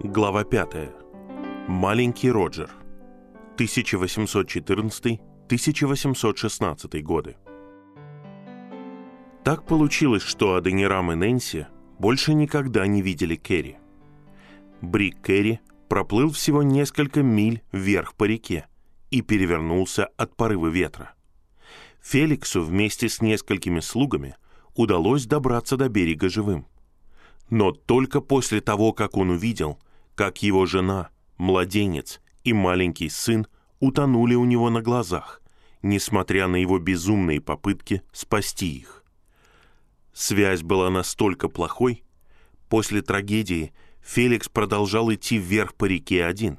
Глава 5. Маленький Роджер. 1814-1816 годы. Так получилось, что Аденирам и Нэнси больше никогда не видели Керри. Брик Керри проплыл всего несколько миль вверх по реке и перевернулся от порыва ветра. Феликсу вместе с несколькими слугами удалось добраться до берега живым. Но только после того, как он увидел, как его жена, младенец и маленький сын утонули у него на глазах, несмотря на его безумные попытки спасти их. Связь была настолько плохой, после трагедии Феликс продолжал идти вверх по реке один,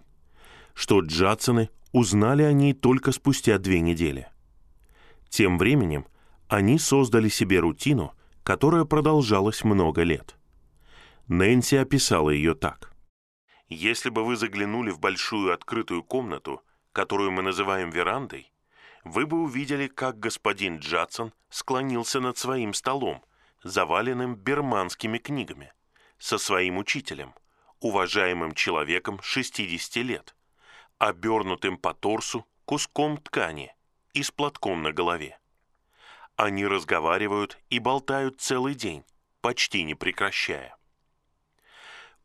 что Джадсоны узнали о ней только спустя две недели. Тем временем они создали себе рутину, которая продолжалась много лет. Нэнси описала ее так. Если бы вы заглянули в большую открытую комнату, которую мы называем верандой, вы бы увидели, как господин Джадсон склонился над своим столом, заваленным берманскими книгами, со своим учителем, уважаемым человеком 60 лет, обернутым по торсу куском ткани и с платком на голове. Они разговаривают и болтают целый день, почти не прекращая.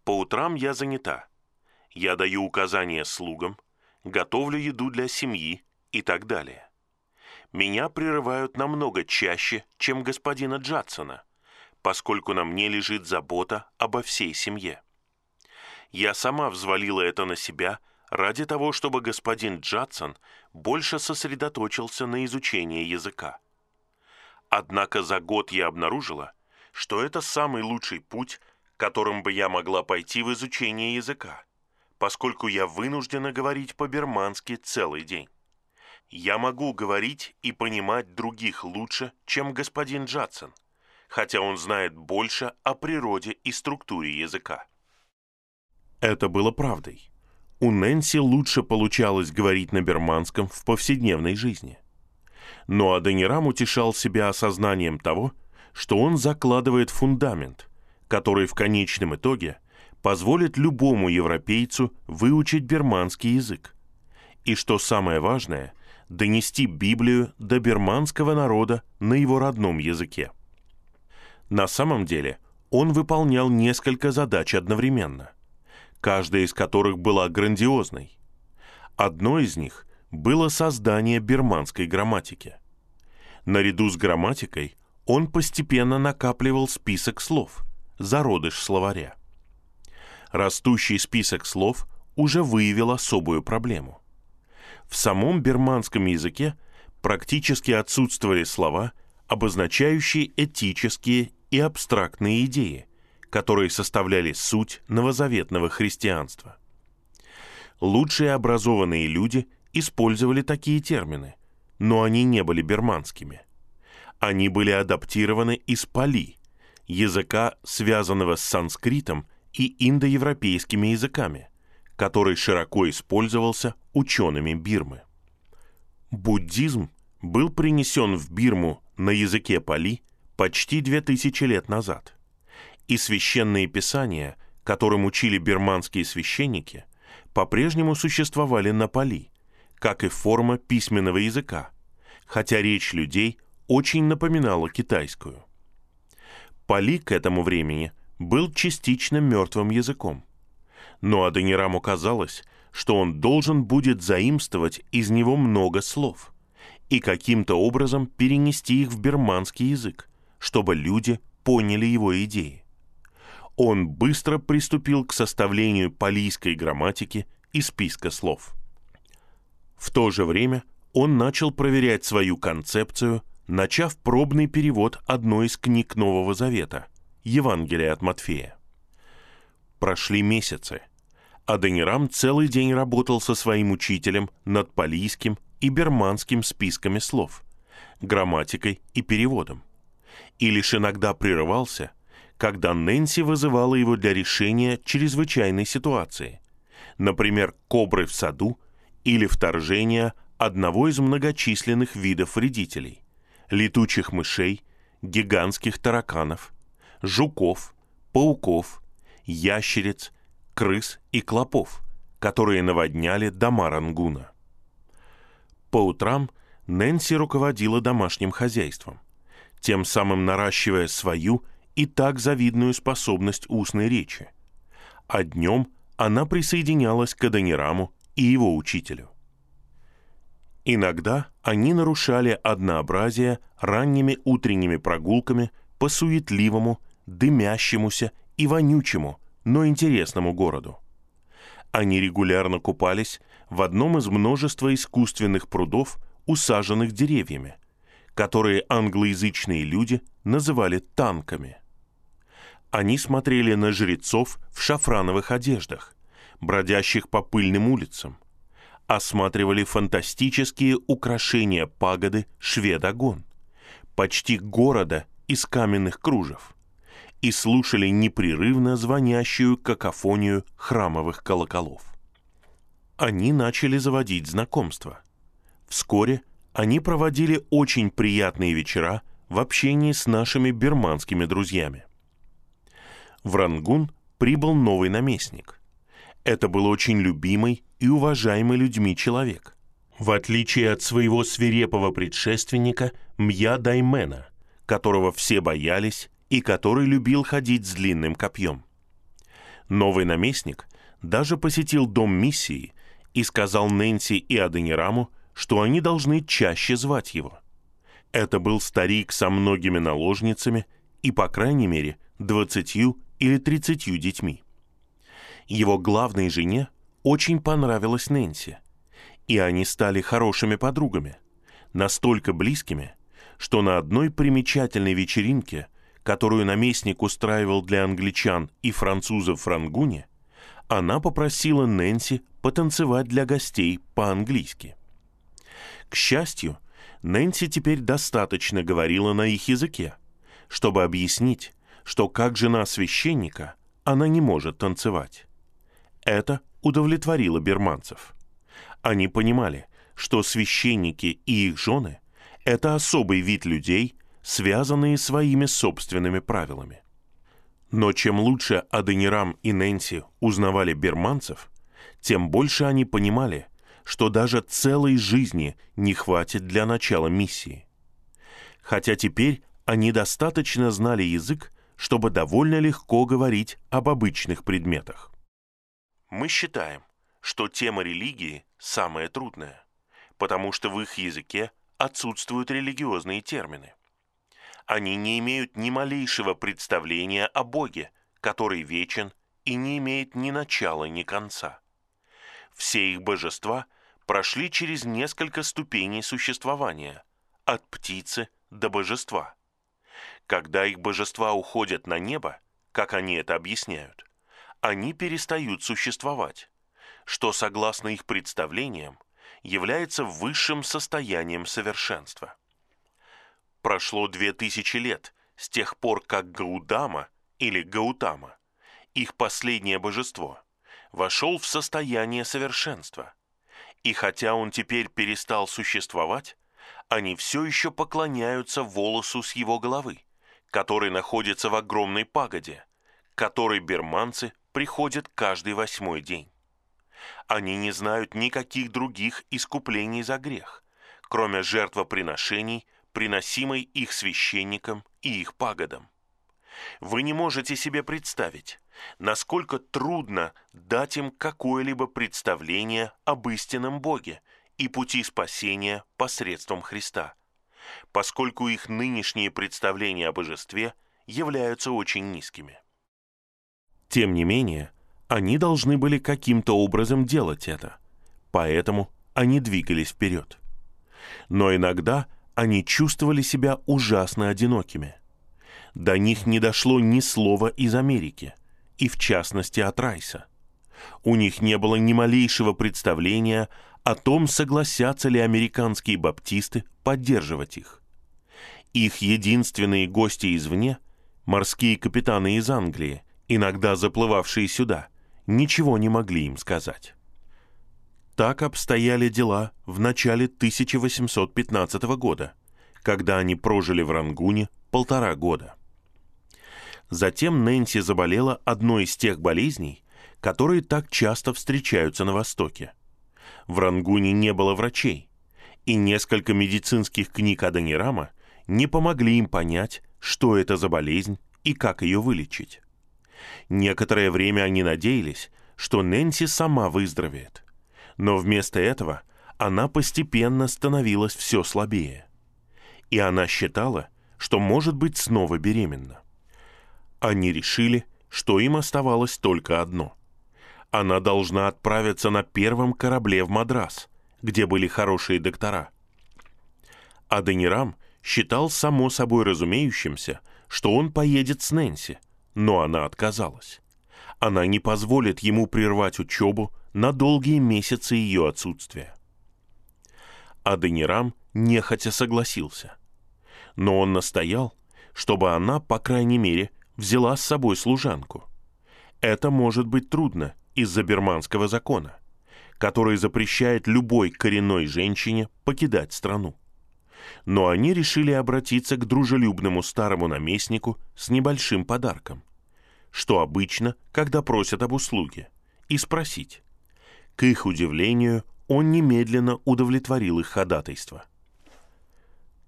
По утрам я занята – я даю указания слугам, готовлю еду для семьи и так далее. Меня прерывают намного чаще, чем господина Джадсона, поскольку на мне лежит забота обо всей семье. Я сама взвалила это на себя ради того, чтобы господин Джадсон больше сосредоточился на изучении языка. Однако за год я обнаружила, что это самый лучший путь, которым бы я могла пойти в изучение языка поскольку я вынуждена говорить по-бермански целый день. Я могу говорить и понимать других лучше, чем господин Джадсон, хотя он знает больше о природе и структуре языка. Это было правдой. У Нэнси лучше получалось говорить на берманском в повседневной жизни. Но Аденирам утешал себя осознанием того, что он закладывает фундамент, который в конечном итоге позволит любому европейцу выучить берманский язык. И что самое важное, донести Библию до берманского народа на его родном языке. На самом деле он выполнял несколько задач одновременно, каждая из которых была грандиозной. Одной из них было создание берманской грамматики. Наряду с грамматикой он постепенно накапливал список слов, зародыш словаря растущий список слов уже выявил особую проблему. В самом берманском языке практически отсутствовали слова, обозначающие этические и абстрактные идеи, которые составляли суть новозаветного христианства. Лучшие образованные люди использовали такие термины, но они не были берманскими. Они были адаптированы из пали, языка, связанного с санскритом и индоевропейскими языками, который широко использовался учеными Бирмы. Буддизм был принесен в Бирму на языке пали почти две тысячи лет назад, и священные писания, которым учили бирманские священники, по-прежнему существовали на пали, как и форма письменного языка, хотя речь людей очень напоминала китайскую. Пали к этому времени – был частично мертвым языком. Но Адонираму казалось, что он должен будет заимствовать из него много слов и каким-то образом перенести их в берманский язык, чтобы люди поняли его идеи. Он быстро приступил к составлению палийской грамматики и списка слов. В то же время он начал проверять свою концепцию, начав пробный перевод одной из книг Нового Завета – Евангелие от Матфея. Прошли месяцы. Аденирам целый день работал со своим учителем над палийским и берманским списками слов, грамматикой и переводом. И лишь иногда прерывался, когда Нэнси вызывала его для решения чрезвычайной ситуации, например, кобры в саду или вторжения одного из многочисленных видов вредителей – летучих мышей, гигантских тараканов – жуков, пауков, ящериц, крыс и клопов, которые наводняли дома Рангуна. По утрам Нэнси руководила домашним хозяйством, тем самым наращивая свою и так завидную способность устной речи. А днем она присоединялась к Адонираму и его учителю. Иногда они нарушали однообразие ранними утренними прогулками по суетливому, дымящемуся и вонючему, но интересному городу. Они регулярно купались в одном из множества искусственных прудов, усаженных деревьями, которые англоязычные люди называли танками. Они смотрели на жрецов в шафрановых одеждах, бродящих по пыльным улицам, осматривали фантастические украшения пагоды Шведогон, почти города из каменных кружев, и слушали непрерывно звонящую какофонию храмовых колоколов. Они начали заводить знакомства. Вскоре они проводили очень приятные вечера в общении с нашими бирманскими друзьями. В Рангун прибыл новый наместник. Это был очень любимый и уважаемый людьми человек. В отличие от своего свирепого предшественника Мья Даймена, которого все боялись и который любил ходить с длинным копьем. Новый наместник даже посетил дом миссии и сказал Нэнси и Аденираму, что они должны чаще звать его. Это был старик со многими наложницами и, по крайней мере, двадцатью или тридцатью детьми. Его главной жене очень понравилась Нэнси, и они стали хорошими подругами, настолько близкими, что на одной примечательной вечеринке, которую наместник устраивал для англичан и французов в Рангуне, она попросила Нэнси потанцевать для гостей по-английски. К счастью, Нэнси теперь достаточно говорила на их языке, чтобы объяснить, что как жена священника она не может танцевать. Это удовлетворило берманцев. Они понимали, что священники и их жены – это особый вид людей, связанные своими собственными правилами. Но чем лучше Аденирам и Нэнси узнавали берманцев, тем больше они понимали, что даже целой жизни не хватит для начала миссии. Хотя теперь они достаточно знали язык, чтобы довольно легко говорить об обычных предметах. Мы считаем, что тема религии самая трудная, потому что в их языке отсутствуют религиозные термины. Они не имеют ни малейшего представления о Боге, который вечен и не имеет ни начала, ни конца. Все их божества прошли через несколько ступеней существования, от птицы до божества. Когда их божества уходят на небо, как они это объясняют, они перестают существовать, что, согласно их представлениям, является высшим состоянием совершенства. Прошло две тысячи лет с тех пор, как Гаудама или Гаутама, их последнее божество, вошел в состояние совершенства. И хотя он теперь перестал существовать, они все еще поклоняются волосу с его головы, который находится в огромной пагоде, которой берманцы приходят каждый восьмой день. Они не знают никаких других искуплений за грех, кроме жертвоприношений, приносимой их священникам и их пагодам. Вы не можете себе представить, насколько трудно дать им какое-либо представление об истинном Боге и пути спасения посредством Христа, поскольку их нынешние представления о божестве являются очень низкими. Тем не менее, они должны были каким-то образом делать это, поэтому они двигались вперед. Но иногда они чувствовали себя ужасно одинокими. До них не дошло ни слова из Америки, и в частности от Райса. У них не было ни малейшего представления о том, согласятся ли американские баптисты поддерживать их. Их единственные гости извне, морские капитаны из Англии, иногда заплывавшие сюда, ничего не могли им сказать. Так обстояли дела в начале 1815 года, когда они прожили в Рангуне полтора года. Затем Нэнси заболела одной из тех болезней, которые так часто встречаются на Востоке. В Рангуне не было врачей, и несколько медицинских книг Аданирама не помогли им понять, что это за болезнь и как ее вылечить. Некоторое время они надеялись, что Нэнси сама выздоровеет, но вместо этого она постепенно становилась все слабее. И она считала, что может быть снова беременна. Они решили, что им оставалось только одно. Она должна отправиться на первом корабле в Мадрас, где были хорошие доктора. Аденирам считал само собой разумеющимся, что он поедет с Нэнси, но она отказалась. Она не позволит ему прервать учебу на долгие месяцы ее отсутствия. Аденирам нехотя согласился. Но он настоял, чтобы она, по крайней мере, взяла с собой служанку. Это может быть трудно из-за берманского закона, который запрещает любой коренной женщине покидать страну. Но они решили обратиться к дружелюбному старому наместнику с небольшим подарком, что обычно, когда просят об услуге, и спросить. К их удивлению, он немедленно удовлетворил их ходатайство.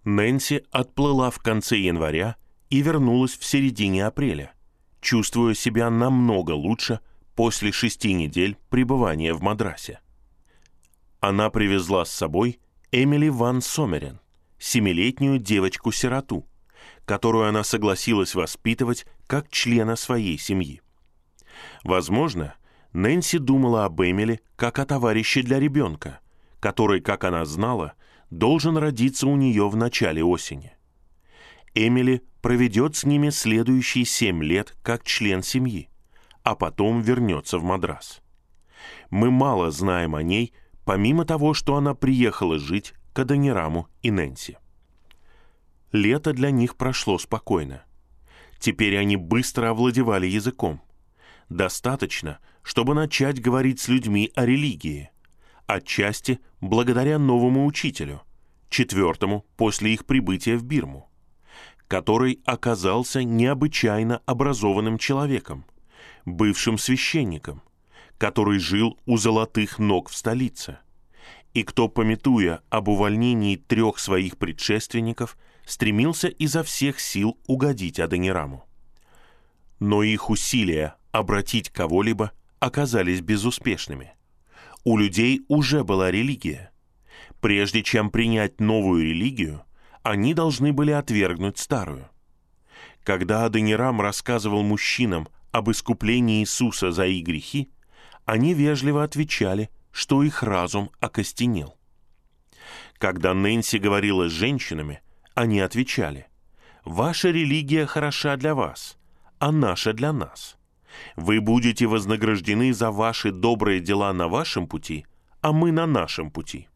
Нэнси отплыла в конце января и вернулась в середине апреля, чувствуя себя намного лучше после шести недель пребывания в Мадрасе. Она привезла с собой Эмили Ван Сомерен, семилетнюю девочку-сироту, которую она согласилась воспитывать как члена своей семьи. Возможно, Нэнси думала об Эмили как о товарище для ребенка, который, как она знала, должен родиться у нее в начале осени. Эмили проведет с ними следующие семь лет как член семьи, а потом вернется в Мадрас. Мы мало знаем о ней, помимо того, что она приехала жить к Аданираму и Нэнси. Лето для них прошло спокойно. Теперь они быстро овладевали языком. Достаточно, чтобы начать говорить с людьми о религии, отчасти благодаря новому учителю, четвертому после их прибытия в Бирму, который оказался необычайно образованным человеком, бывшим священником, который жил у золотых ног в столице, и кто, пометуя об увольнении трех своих предшественников, стремился изо всех сил угодить Аденираму. Но их усилия обратить кого-либо оказались безуспешными. У людей уже была религия. Прежде чем принять новую религию, они должны были отвергнуть старую. Когда Аденирам рассказывал мужчинам об искуплении Иисуса за их грехи, они вежливо отвечали, что их разум окостенел. Когда Нэнси говорила с женщинами, они отвечали, «Ваша религия хороша для вас, а наша для нас. Вы будете вознаграждены за ваши добрые дела на вашем пути, а мы на нашем пути».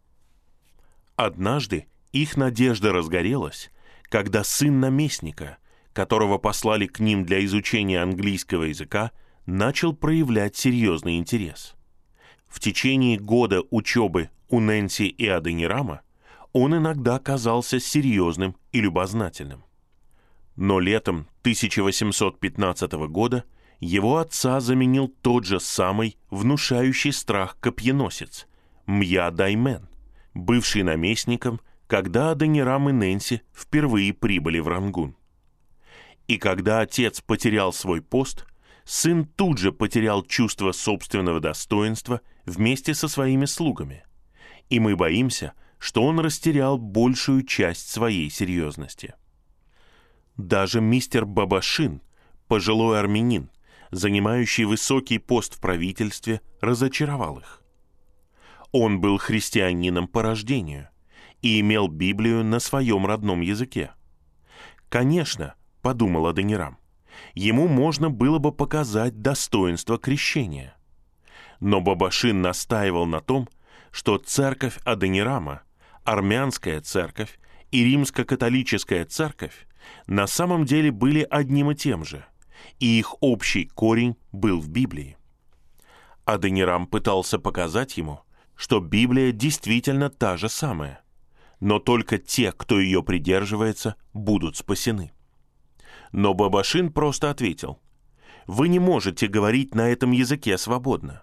Однажды их надежда разгорелась, когда сын наместника, которого послали к ним для изучения английского языка, начал проявлять серьезный интерес. В течение года учебы у Нэнси и Аденирама он иногда казался серьезным и любознательным. Но летом 1815 года его отца заменил тот же самый внушающий страх копьеносец Мья Даймен, бывший наместником, когда Аденирам и Нэнси впервые прибыли в Рангун. И когда отец потерял свой пост, сын тут же потерял чувство собственного достоинства вместе со своими слугами. И мы боимся, что он растерял большую часть своей серьезности. Даже мистер Бабашин, пожилой армянин, занимающий высокий пост в правительстве, разочаровал их. Он был христианином по рождению и имел Библию на своем родном языке. Конечно, подумал Аденирам, ему можно было бы показать достоинство крещения. Но Бабашин настаивал на том, что церковь Аденирама, армянская церковь и римско-католическая церковь на самом деле были одним и тем же – и их общий корень был в Библии. Аденирам пытался показать ему, что Библия действительно та же самая, но только те, кто ее придерживается, будут спасены. Но Бабашин просто ответил, вы не можете говорить на этом языке свободно.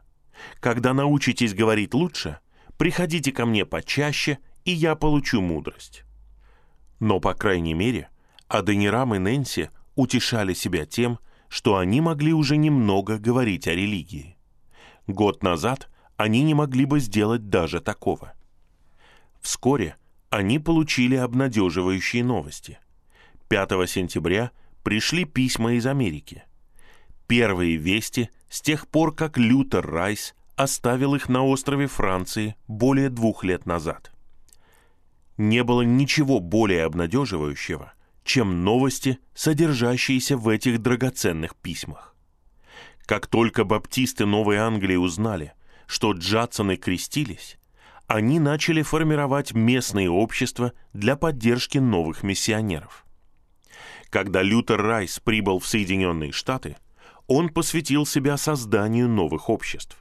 Когда научитесь говорить лучше, приходите ко мне почаще, и я получу мудрость. Но, по крайней мере, Аденирам и Нэнси утешали себя тем, что они могли уже немного говорить о религии. Год назад они не могли бы сделать даже такого. Вскоре они получили обнадеживающие новости. 5 сентября пришли письма из Америки. Первые вести с тех пор, как Лютер Райс оставил их на острове Франции более двух лет назад. Не было ничего более обнадеживающего, чем новости, содержащиеся в этих драгоценных письмах. Как только баптисты Новой Англии узнали, что Джадсоны крестились, они начали формировать местные общества для поддержки новых миссионеров. Когда Лютер Райс прибыл в Соединенные Штаты, он посвятил себя созданию новых обществ.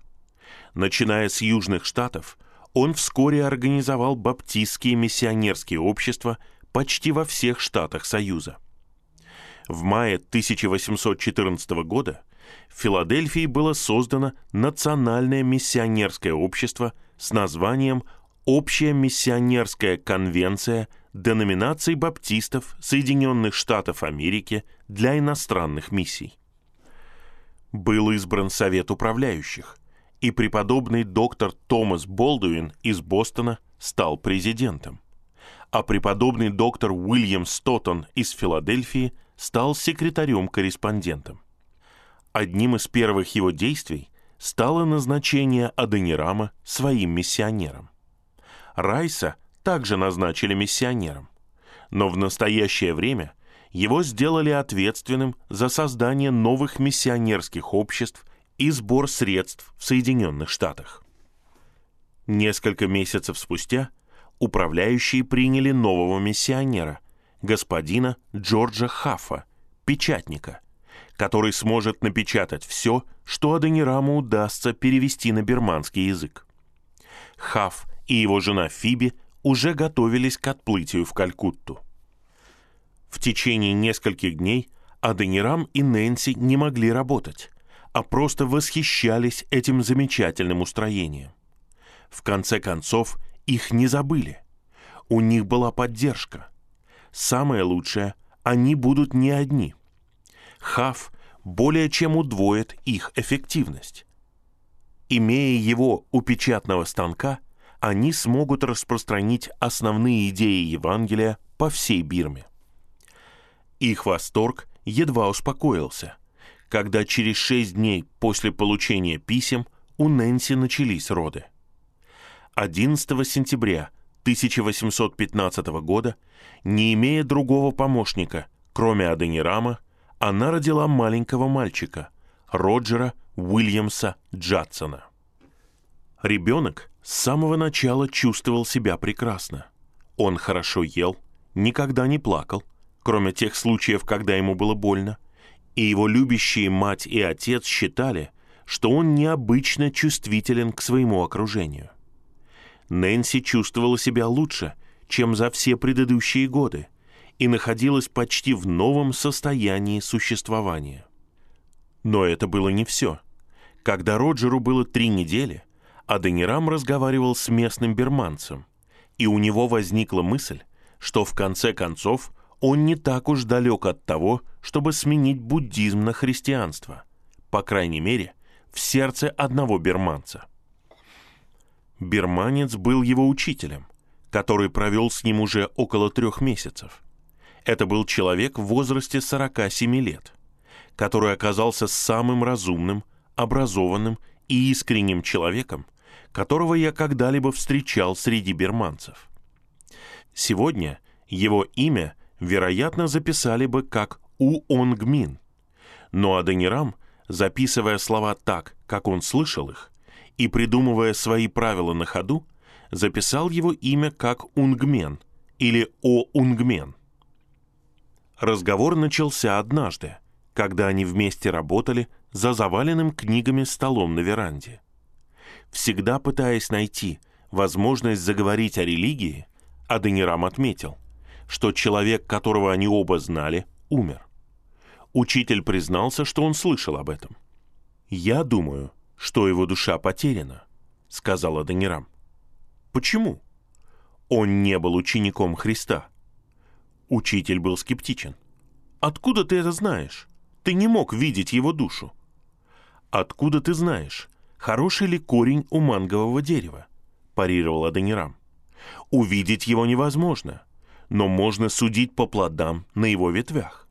Начиная с Южных Штатов, он вскоре организовал баптистские миссионерские общества почти во всех штатах Союза. В мае 1814 года в Филадельфии было создано Национальное миссионерское общество с названием «Общая миссионерская конвенция деноминаций баптистов Соединенных Штатов Америки для иностранных миссий». Был избран Совет управляющих, и преподобный доктор Томас Болдуин из Бостона стал президентом, а преподобный доктор Уильям Стоттон из Филадельфии стал секретарем-корреспондентом. Одним из первых его действий стало назначение Аденирама своим миссионером. Райса также назначили миссионером, но в настоящее время его сделали ответственным за создание новых миссионерских обществ и сбор средств в Соединенных Штатах. Несколько месяцев спустя управляющие приняли нового миссионера, господина Джорджа Хаффа, печатника, который сможет напечатать все, что Адонираму удастся перевести на бирманский язык. Хафф и его жена Фиби уже готовились к отплытию в Калькутту. В течение нескольких дней Аденирам и Нэнси не могли работать, а просто восхищались этим замечательным устроением. В конце концов, их не забыли. У них была поддержка. Самое лучшее, они будут не одни. Хав более чем удвоит их эффективность. Имея его у печатного станка, они смогут распространить основные идеи Евангелия по всей Бирме. Их восторг едва успокоился – когда через шесть дней после получения писем у Нэнси начались роды. 11 сентября 1815 года, не имея другого помощника, кроме Аденирама, она родила маленького мальчика, Роджера Уильямса Джадсона. Ребенок с самого начала чувствовал себя прекрасно. Он хорошо ел, никогда не плакал, кроме тех случаев, когда ему было больно, и его любящие мать и отец считали, что он необычно чувствителен к своему окружению. Нэнси чувствовала себя лучше, чем за все предыдущие годы, и находилась почти в новом состоянии существования. Но это было не все. Когда Роджеру было три недели, Аденирам разговаривал с местным берманцем, и у него возникла мысль, что в конце концов он не так уж далек от того, чтобы сменить буддизм на христианство, по крайней мере, в сердце одного берманца. Берманец был его учителем, который провел с ним уже около трех месяцев. Это был человек в возрасте 47 лет, который оказался самым разумным, образованным и искренним человеком, которого я когда-либо встречал среди берманцев. Сегодня его имя – вероятно, записали бы как У-Онгмин. Но Аденирам, записывая слова так, как он слышал их, и придумывая свои правила на ходу, записал его имя как Унгмен или О-Унгмен. Разговор начался однажды, когда они вместе работали за заваленным книгами столом на веранде. Всегда пытаясь найти возможность заговорить о религии, Аденирам отметил, что человек, которого они оба знали, умер. Учитель признался, что он слышал об этом. «Я думаю, что его душа потеряна», — сказал Адонирам. «Почему?» Он не был учеником Христа. Учитель был скептичен. «Откуда ты это знаешь? Ты не мог видеть его душу». «Откуда ты знаешь, хороший ли корень у мангового дерева?» – парировал Адонирам. «Увидеть его невозможно, но можно судить по плодам на его ветвях.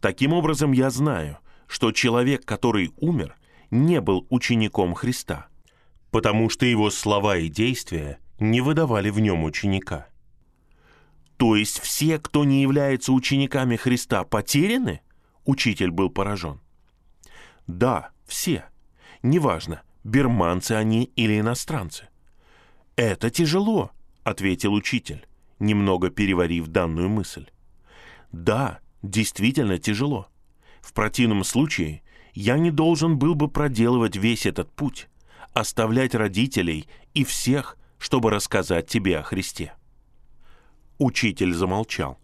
Таким образом, я знаю, что человек, который умер, не был учеником Христа, потому что его слова и действия не выдавали в нем ученика. То есть все, кто не является учениками Христа, потеряны? Учитель был поражен. Да, все. Неважно, берманцы они или иностранцы. Это тяжело, ответил учитель, немного переварив данную мысль. Да, действительно тяжело. В противном случае я не должен был бы проделывать весь этот путь, оставлять родителей и всех, чтобы рассказать тебе о Христе. Учитель замолчал.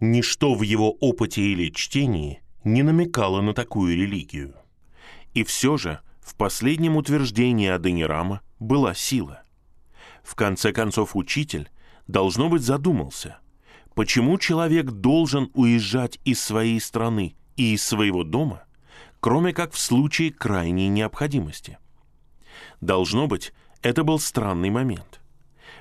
Ничто в его опыте или чтении не намекало на такую религию. И все же в последнем утверждении Аденирама была сила. В конце концов, учитель, должно быть, задумался, почему человек должен уезжать из своей страны и из своего дома, кроме как в случае крайней необходимости. Должно быть, это был странный момент.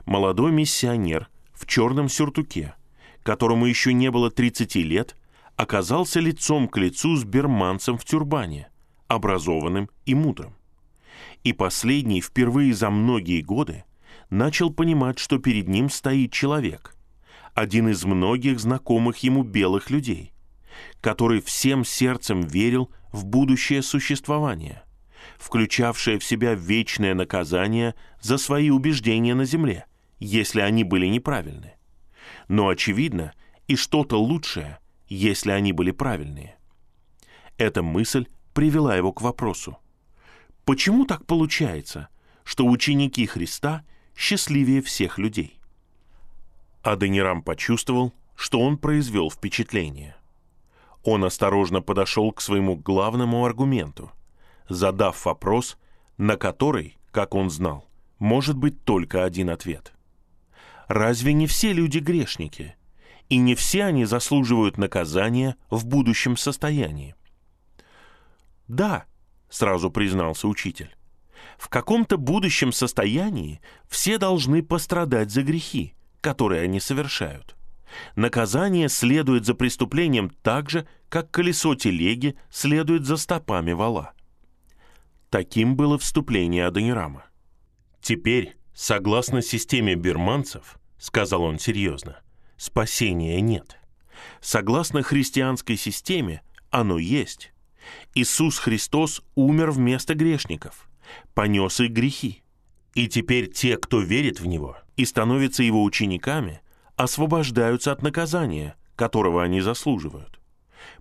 Молодой миссионер в черном сюртуке, которому еще не было 30 лет, оказался лицом к лицу с берманцем в тюрбане, образованным и мудрым. И последний впервые за многие годы начал понимать, что перед ним стоит человек, один из многих знакомых ему белых людей, который всем сердцем верил в будущее существование, включавшее в себя вечное наказание за свои убеждения на земле, если они были неправильны. Но, очевидно, и что-то лучшее, если они были правильные. Эта мысль привела его к вопросу. Почему так получается, что ученики Христа счастливее всех людей? Аденирам почувствовал, что он произвел впечатление. Он осторожно подошел к своему главному аргументу, задав вопрос, на который, как он знал, может быть только один ответ. Разве не все люди грешники? И не все они заслуживают наказания в будущем состоянии? Да, сразу признался учитель. В каком-то будущем состоянии все должны пострадать за грехи, которые они совершают. Наказание следует за преступлением так же, как колесо телеги следует за стопами вала. Таким было вступление Адонирама. Теперь, согласно системе бирманцев, сказал он серьезно, спасения нет. Согласно христианской системе, оно есть. Иисус Христос умер вместо грешников, понес их грехи. И теперь те, кто верит в Него и становятся Его учениками, освобождаются от наказания, которого они заслуживают.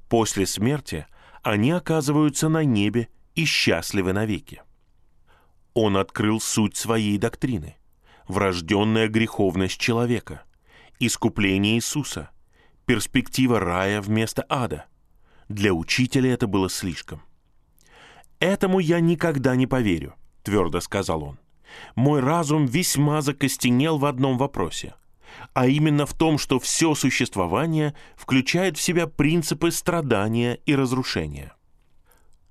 После смерти они оказываются на небе и счастливы навеки. Он открыл суть своей доктрины, врожденная греховность человека, искупление Иисуса, перспектива рая вместо ада. Для учителя это было слишком. «Этому я никогда не поверю», — твердо сказал он. «Мой разум весьма закостенел в одном вопросе — а именно в том, что все существование включает в себя принципы страдания и разрушения.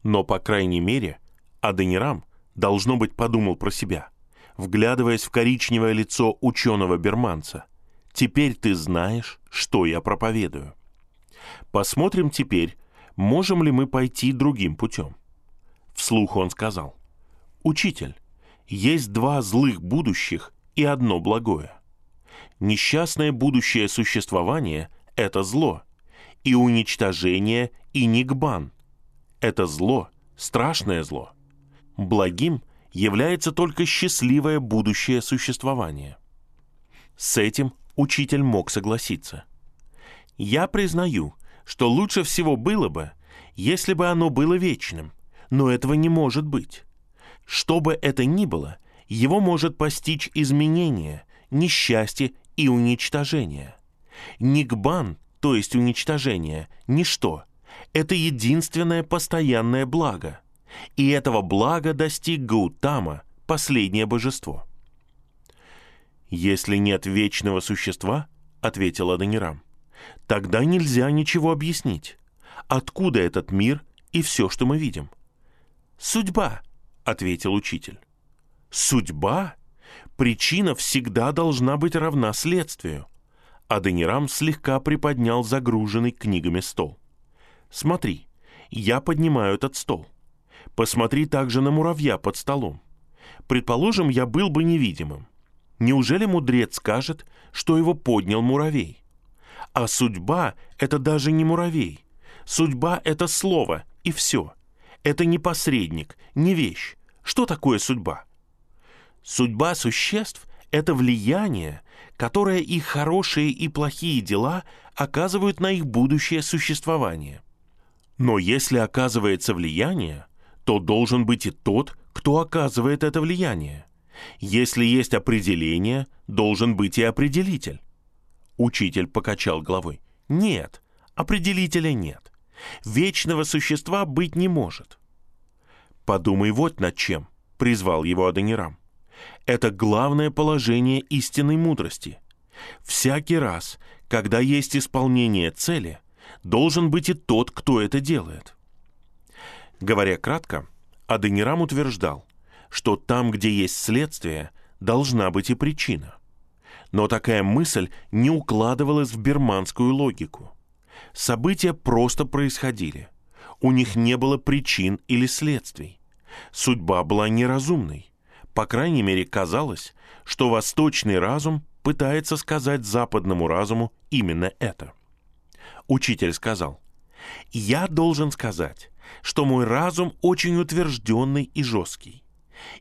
Но, по крайней мере, Аденирам, должно быть, подумал про себя, вглядываясь в коричневое лицо ученого-берманца. «Теперь ты знаешь, что я проповедую. Посмотрим теперь, можем ли мы пойти другим путем». Вслух он сказал, «Учитель, есть два злых будущих и одно благое несчастное будущее существование — это зло, и уничтожение и нигбан — это зло, страшное зло. Благим является только счастливое будущее существование. С этим учитель мог согласиться. Я признаю, что лучше всего было бы, если бы оно было вечным, но этого не может быть. Что бы это ни было, его может постичь изменение, несчастье и уничтожение. Нигбан, то есть уничтожение, ничто. – это единственное постоянное благо. И этого блага достиг Гаутама, последнее божество. «Если нет вечного существа, — ответил Адонирам, — тогда нельзя ничего объяснить. Откуда этот мир и все, что мы видим?» «Судьба», — ответил учитель. «Судьба? Причина всегда должна быть равна следствию». Адонирам слегка приподнял загруженный книгами стол. «Смотри, я поднимаю этот стол. Посмотри также на муравья под столом. Предположим, я был бы невидимым. Неужели мудрец скажет, что его поднял муравей? А судьба — это даже не муравей. Судьба — это слово, и все. Это не посредник, не вещь. Что такое судьба? Судьба существ — это влияние, которое их хорошие и плохие дела оказывают на их будущее существование. Но если оказывается влияние, то должен быть и тот, кто оказывает это влияние. Если есть определение, должен быть и определитель. Учитель покачал головой. Нет, определителя нет. Вечного существа быть не может. Подумай вот над чем, призвал его Адонирам. Это главное положение истинной мудрости. Всякий раз, когда есть исполнение цели, должен быть и тот, кто это делает. Говоря кратко, Аденирам утверждал, что там, где есть следствие, должна быть и причина. Но такая мысль не укладывалась в берманскую логику. События просто происходили. У них не было причин или следствий. Судьба была неразумной. По крайней мере, казалось, что восточный разум пытается сказать западному разуму именно это. Учитель сказал, «Я должен сказать, что мой разум очень утвержденный и жесткий.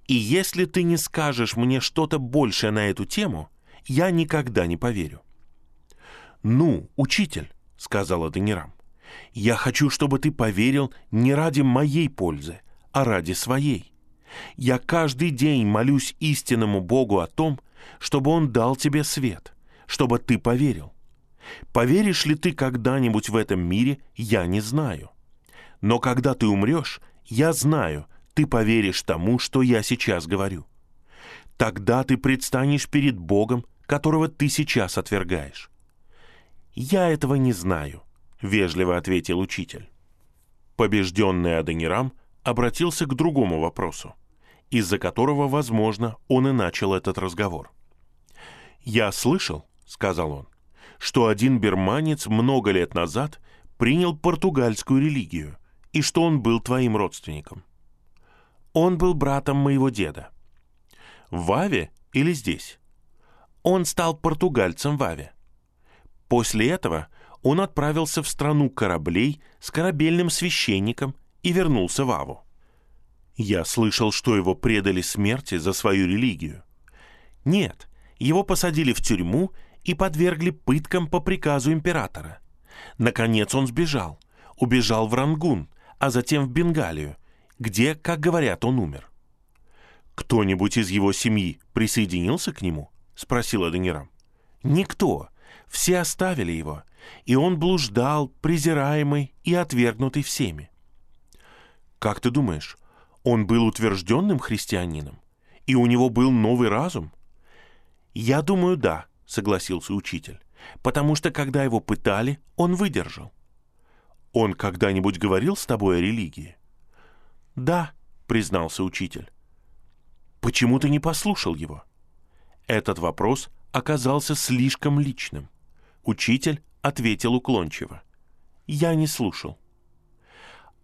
И если ты не скажешь мне что-то большее на эту тему, я никогда не поверю. «Ну, учитель», — сказала Данирам, — «я хочу, чтобы ты поверил не ради моей пользы, а ради своей. Я каждый день молюсь истинному Богу о том, чтобы Он дал тебе свет, чтобы ты поверил. Поверишь ли ты когда-нибудь в этом мире, я не знаю. Но когда ты умрешь, я знаю, ты поверишь тому, что я сейчас говорю. Тогда ты предстанешь перед Богом, которого ты сейчас отвергаешь. «Я этого не знаю», — вежливо ответил учитель. Побежденный Адонирам обратился к другому вопросу, из-за которого, возможно, он и начал этот разговор. «Я слышал», — сказал он, — «что один берманец много лет назад принял португальскую религию и что он был твоим родственником». Он был братом моего деда. В Аве или здесь? Он стал португальцем в Аве. После этого он отправился в страну кораблей с корабельным священником и вернулся в Аву. Я слышал, что его предали смерти за свою религию. Нет, его посадили в тюрьму и подвергли пыткам по приказу императора. Наконец он сбежал, убежал в Рангун, а затем в Бенгалию, где, как говорят, он умер. «Кто-нибудь из его семьи присоединился к нему?» — спросил Аденирам. «Никто. Все оставили его, и он блуждал, презираемый и отвергнутый всеми». «Как ты думаешь, он был утвержденным христианином? И у него был новый разум?» «Я думаю, да», — согласился учитель, «потому что, когда его пытали, он выдержал». «Он когда-нибудь говорил с тобой о религии?» «Да», — признался учитель. «Почему ты не послушал его?» Этот вопрос оказался слишком личным. Учитель ответил уклончиво. «Я не слушал».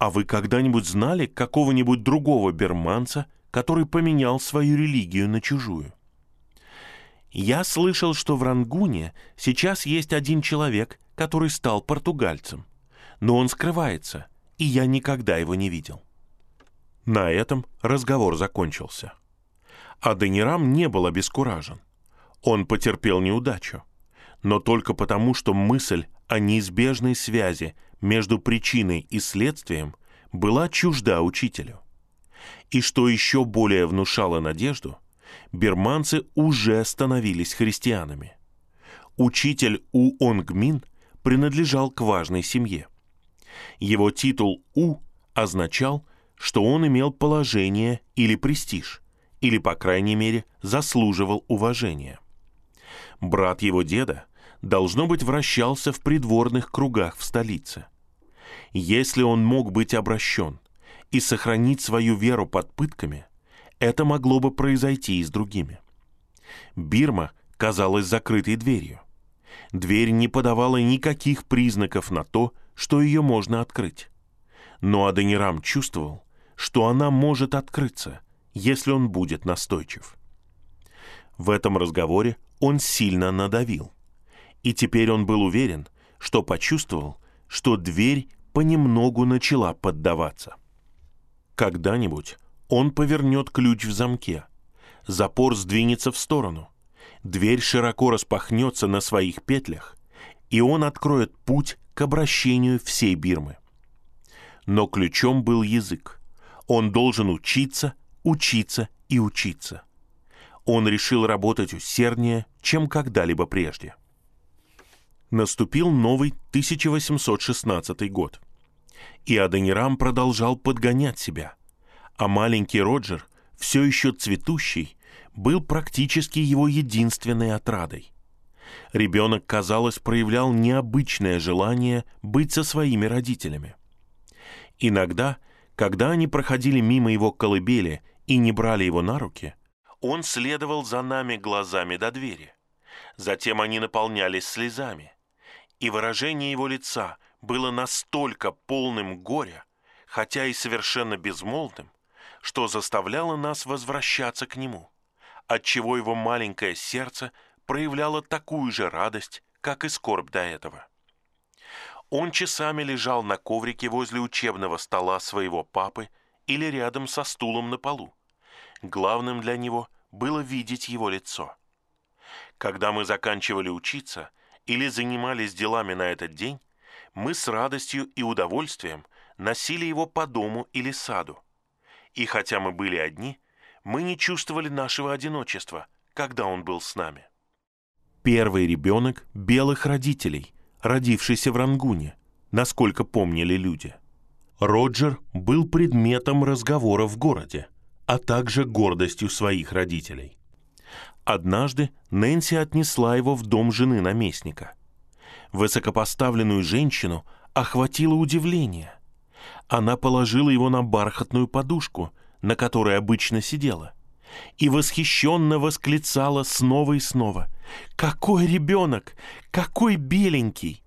«А вы когда-нибудь знали какого-нибудь другого берманца, который поменял свою религию на чужую?» «Я слышал, что в Рангуне сейчас есть один человек, который стал португальцем, но он скрывается, и я никогда его не видел». На этом разговор закончился. Аденирам не был обескуражен. Он потерпел неудачу. Но только потому, что мысль о неизбежной связи между причиной и следствием была чужда учителю. И что еще более внушало надежду, берманцы уже становились христианами. Учитель У Онгмин принадлежал к важной семье. Его титул «У» означал, что он имел положение или престиж, или, по крайней мере, заслуживал уважения. Брат его деда, должно быть, вращался в придворных кругах в столице. Если он мог быть обращен и сохранить свою веру под пытками, это могло бы произойти и с другими. Бирма казалась закрытой дверью. Дверь не подавала никаких признаков на то, что ее можно открыть. Но Аденирам чувствовал, что она может открыться, если он будет настойчив. В этом разговоре он сильно надавил. И теперь он был уверен, что почувствовал, что дверь понемногу начала поддаваться. Когда-нибудь он повернет ключ в замке, запор сдвинется в сторону, дверь широко распахнется на своих петлях, и он откроет путь к обращению всей Бирмы. Но ключом был язык. Он должен учиться, учиться и учиться. Он решил работать усерднее, чем когда-либо прежде. Наступил новый 1816 год. И Аденирам продолжал подгонять себя, а маленький Роджер, все еще цветущий, был практически его единственной отрадой. Ребенок, казалось, проявлял необычное желание быть со своими родителями. Иногда, когда они проходили мимо его колыбели и не брали его на руки, он следовал за нами глазами до двери. Затем они наполнялись слезами, и выражение его лица было настолько полным горя, хотя и совершенно безмолвным, что заставляло нас возвращаться к нему, отчего его маленькое сердце проявляло такую же радость, как и скорбь до этого. Он часами лежал на коврике возле учебного стола своего папы или рядом со стулом на полу. Главным для него было видеть его лицо. Когда мы заканчивали учиться или занимались делами на этот день, мы с радостью и удовольствием носили его по дому или саду. И хотя мы были одни, мы не чувствовали нашего одиночества, когда он был с нами. Первый ребенок белых родителей – родившийся в Рангуне, насколько помнили люди. Роджер был предметом разговора в городе, а также гордостью своих родителей. Однажды Нэнси отнесла его в дом жены наместника. Высокопоставленную женщину охватило удивление. Она положила его на бархатную подушку, на которой обычно сидела, и восхищенно восклицала снова и снова – какой ребенок! Какой беленький!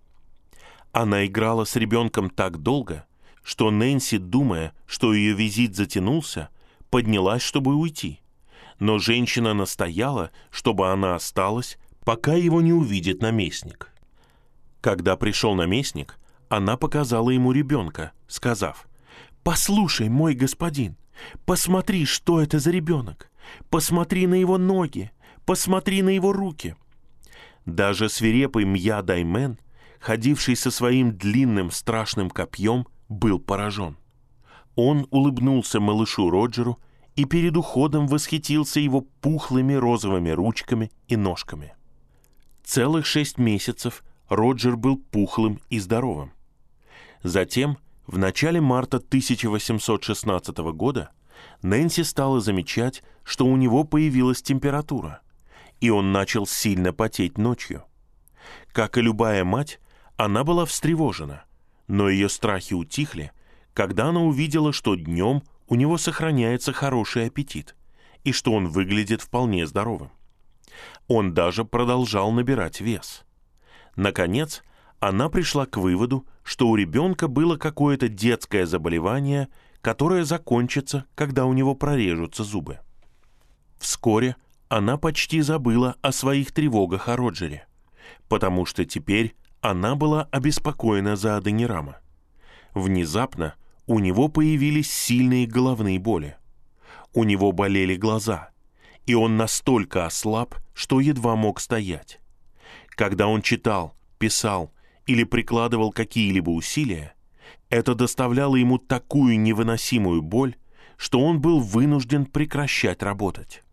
Она играла с ребенком так долго, что Нэнси, думая, что ее визит затянулся, поднялась, чтобы уйти. Но женщина настояла, чтобы она осталась, пока его не увидит наместник. Когда пришел наместник, она показала ему ребенка, сказав, «Послушай, мой господин, посмотри, что это за ребенок. Посмотри на его ноги, Посмотри на его руки!» Даже свирепый Мья Даймен, ходивший со своим длинным страшным копьем, был поражен. Он улыбнулся малышу Роджеру и перед уходом восхитился его пухлыми розовыми ручками и ножками. Целых шесть месяцев Роджер был пухлым и здоровым. Затем, в начале марта 1816 года, Нэнси стала замечать, что у него появилась температура и он начал сильно потеть ночью. Как и любая мать, она была встревожена, но ее страхи утихли, когда она увидела, что днем у него сохраняется хороший аппетит и что он выглядит вполне здоровым. Он даже продолжал набирать вес. Наконец, она пришла к выводу, что у ребенка было какое-то детское заболевание, которое закончится, когда у него прорежутся зубы. Вскоре она почти забыла о своих тревогах о Роджере, потому что теперь она была обеспокоена за Аденирама. Внезапно у него появились сильные головные боли. У него болели глаза, и он настолько ослаб, что едва мог стоять. Когда он читал, писал или прикладывал какие-либо усилия, это доставляло ему такую невыносимую боль, что он был вынужден прекращать работать.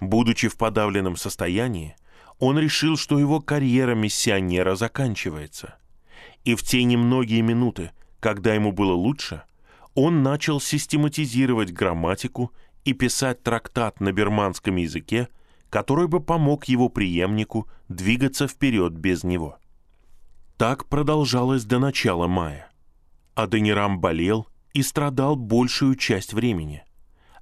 Будучи в подавленном состоянии, он решил, что его карьера миссионера заканчивается. И в те немногие минуты, когда ему было лучше, он начал систематизировать грамматику и писать трактат на берманском языке, который бы помог его преемнику двигаться вперед без него. Так продолжалось до начала мая. Аденирам болел и страдал большую часть времени,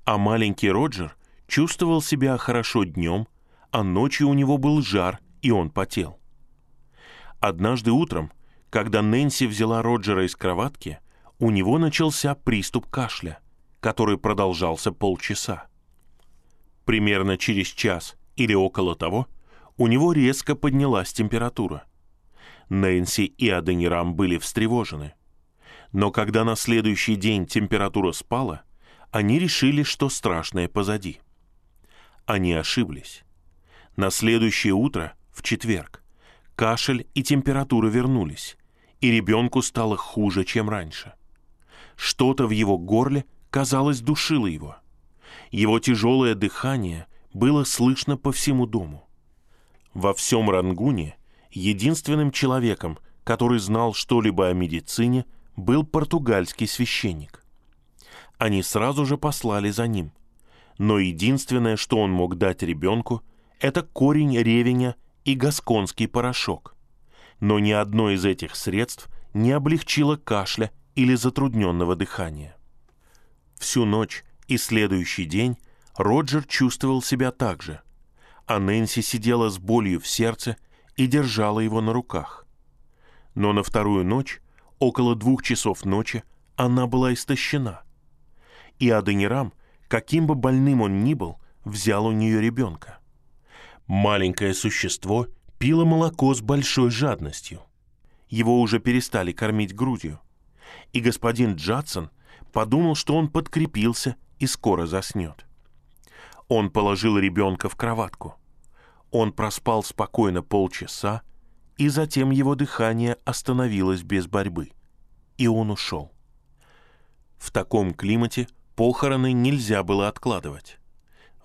а маленький Роджер чувствовал себя хорошо днем, а ночью у него был жар, и он потел. Однажды утром, когда Нэнси взяла Роджера из кроватки, у него начался приступ кашля, который продолжался полчаса. Примерно через час или около того у него резко поднялась температура. Нэнси и Аденирам были встревожены. Но когда на следующий день температура спала, они решили, что страшное позади. Они ошиблись. На следующее утро, в четверг, кашель и температура вернулись, и ребенку стало хуже, чем раньше. Что-то в его горле, казалось, душило его. Его тяжелое дыхание было слышно по всему дому. Во всем Рангуне единственным человеком, который знал что-либо о медицине, был португальский священник. Они сразу же послали за ним. Но единственное, что он мог дать ребенку, это корень ревеня и гасконский порошок. Но ни одно из этих средств не облегчило кашля или затрудненного дыхания. Всю ночь и следующий день Роджер чувствовал себя так же, а Нэнси сидела с болью в сердце и держала его на руках. Но на вторую ночь, около двух часов ночи, она была истощена. И Аденирам, каким бы больным он ни был, взял у нее ребенка. Маленькое существо пило молоко с большой жадностью. Его уже перестали кормить грудью. И господин Джадсон подумал, что он подкрепился и скоро заснет. Он положил ребенка в кроватку. Он проспал спокойно полчаса, и затем его дыхание остановилось без борьбы, и он ушел. В таком климате похороны нельзя было откладывать.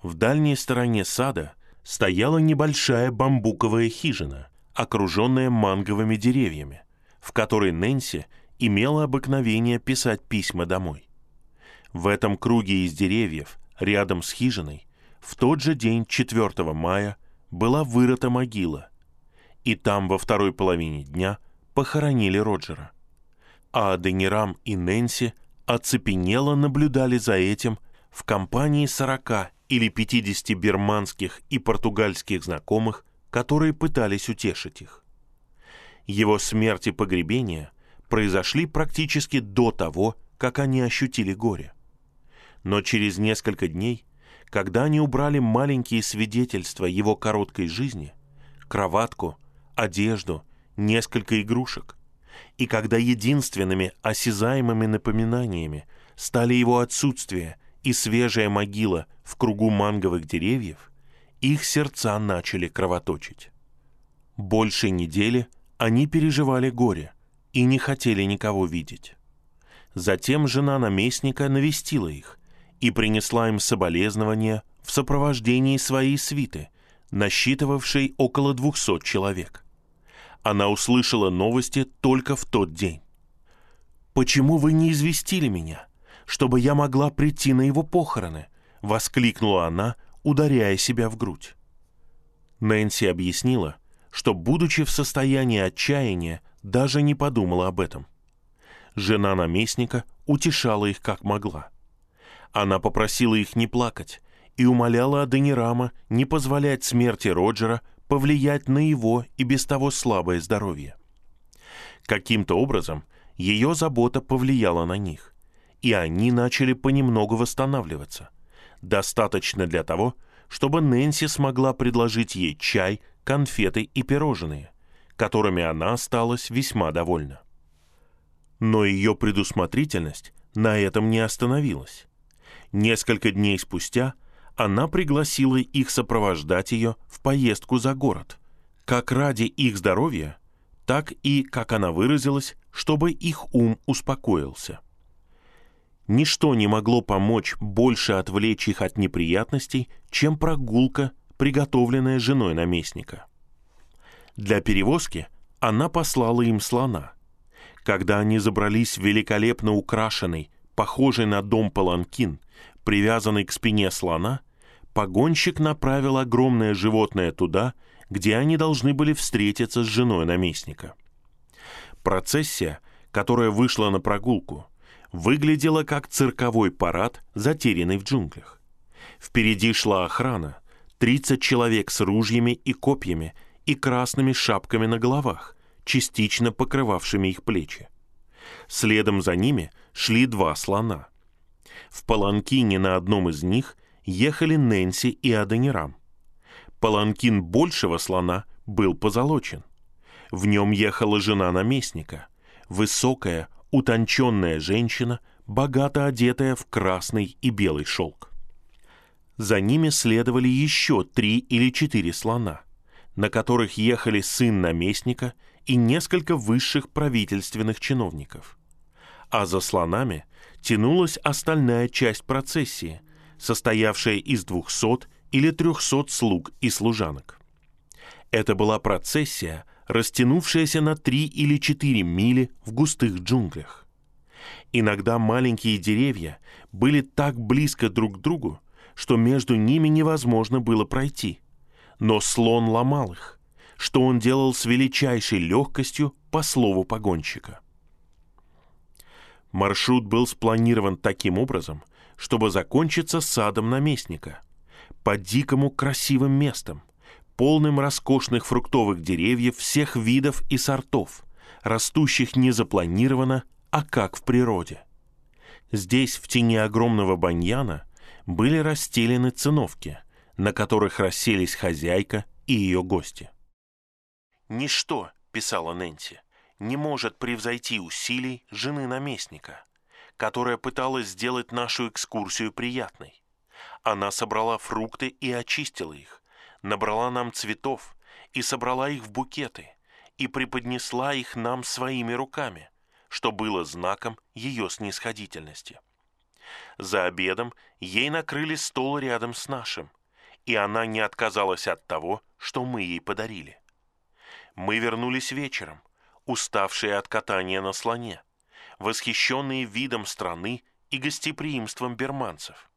В дальней стороне сада стояла небольшая бамбуковая хижина, окруженная манговыми деревьями, в которой Нэнси имела обыкновение писать письма домой. В этом круге из деревьев, рядом с хижиной, в тот же день, 4 мая, была вырыта могила, и там во второй половине дня похоронили Роджера. А Аденирам и Нэнси оцепенело наблюдали за этим в компании сорока или пятидесяти берманских и португальских знакомых, которые пытались утешить их. Его смерть и погребение произошли практически до того, как они ощутили горе. Но через несколько дней когда они убрали маленькие свидетельства его короткой жизни, кроватку, одежду, несколько игрушек, и когда единственными осязаемыми напоминаниями стали его отсутствие и свежая могила в кругу манговых деревьев, их сердца начали кровоточить. Больше недели они переживали горе и не хотели никого видеть. Затем жена наместника навестила их и принесла им соболезнования в сопровождении своей свиты, насчитывавшей около двухсот человек. Она услышала новости только в тот день. «Почему вы не известили меня, чтобы я могла прийти на его похороны?» — воскликнула она, ударяя себя в грудь. Нэнси объяснила, что, будучи в состоянии отчаяния, даже не подумала об этом. Жена наместника утешала их как могла — она попросила их не плакать и умоляла Аденирама не позволять смерти Роджера повлиять на его и без того слабое здоровье. Каким-то образом ее забота повлияла на них, и они начали понемногу восстанавливаться. Достаточно для того, чтобы Нэнси смогла предложить ей чай, конфеты и пирожные, которыми она осталась весьма довольна. Но ее предусмотрительность на этом не остановилась. Несколько дней спустя она пригласила их сопровождать ее в поездку за город, как ради их здоровья, так и, как она выразилась, чтобы их ум успокоился. Ничто не могло помочь больше отвлечь их от неприятностей, чем прогулка, приготовленная женой наместника. Для перевозки она послала им слона, Когда они забрались в великолепно украшенный, похожий на дом паланкин, привязанный к спине слона, погонщик направил огромное животное туда, где они должны были встретиться с женой наместника. Процессия, которая вышла на прогулку, выглядела как цирковой парад, затерянный в джунглях. Впереди шла охрана, 30 человек с ружьями и копьями и красными шапками на головах, частично покрывавшими их плечи. Следом за ними шли два слона. В паланкине на одном из них ехали Нэнси и Аденирам. Паланкин большего слона был позолочен. В нем ехала жена наместника, высокая, утонченная женщина, богато одетая в красный и белый шелк. За ними следовали еще три или четыре слона, на которых ехали сын наместника и несколько высших правительственных чиновников. А за слонами тянулась остальная часть процессии, состоявшая из двухсот или трехсот слуг и служанок. Это была процессия, растянувшаяся на три или четыре мили в густых джунглях. Иногда маленькие деревья были так близко друг к другу, что между ними невозможно было пройти. Но слон ломал их, что он делал с величайшей легкостью по слову погонщика. Маршрут был спланирован таким образом, чтобы закончиться садом наместника, по дикому красивым местам, полным роскошных фруктовых деревьев всех видов и сортов, растущих не запланированно, а как в природе. Здесь, в тени огромного баньяна, были расстелены циновки, на которых расселись хозяйка и ее гости. «Ничто», — писала Нэнси, — «не может превзойти усилий жены наместника, которая пыталась сделать нашу экскурсию приятной. Она собрала фрукты и очистила их, набрала нам цветов и собрала их в букеты, и преподнесла их нам своими руками, что было знаком ее снисходительности. За обедом ей накрыли стол рядом с нашим, и она не отказалась от того, что мы ей подарили. Мы вернулись вечером, уставшие от катания на слоне, восхищенные видом страны и гостеприимством берманцев,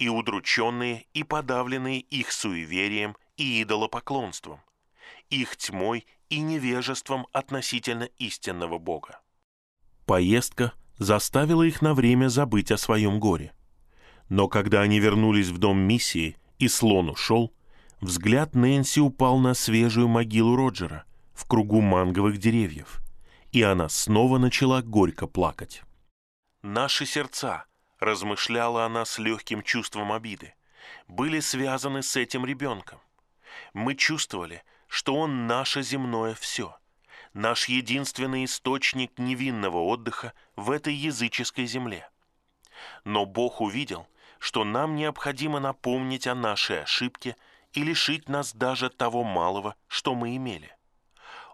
и удрученные и подавленные их суеверием и идолопоклонством, их тьмой и невежеством относительно истинного Бога. Поездка заставило их на время забыть о своем горе. Но когда они вернулись в дом миссии и слон ушел, взгляд Нэнси упал на свежую могилу Роджера в кругу манговых деревьев, и она снова начала горько плакать. «Наши сердца», — размышляла она с легким чувством обиды, «были связаны с этим ребенком. Мы чувствовали, что он наше земное все — наш единственный источник невинного отдыха в этой языческой земле. Но Бог увидел, что нам необходимо напомнить о нашей ошибке и лишить нас даже того малого, что мы имели.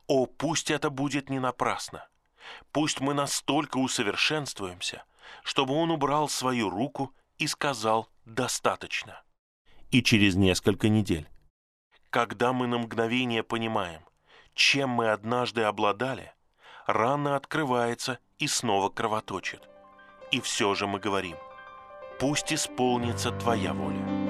О, пусть это будет не напрасно. Пусть мы настолько усовершенствуемся, чтобы Он убрал свою руку и сказал «достаточно». И через несколько недель, когда мы на мгновение понимаем – чем мы однажды обладали, рана открывается и снова кровоточит. И все же мы говорим, пусть исполнится Твоя воля.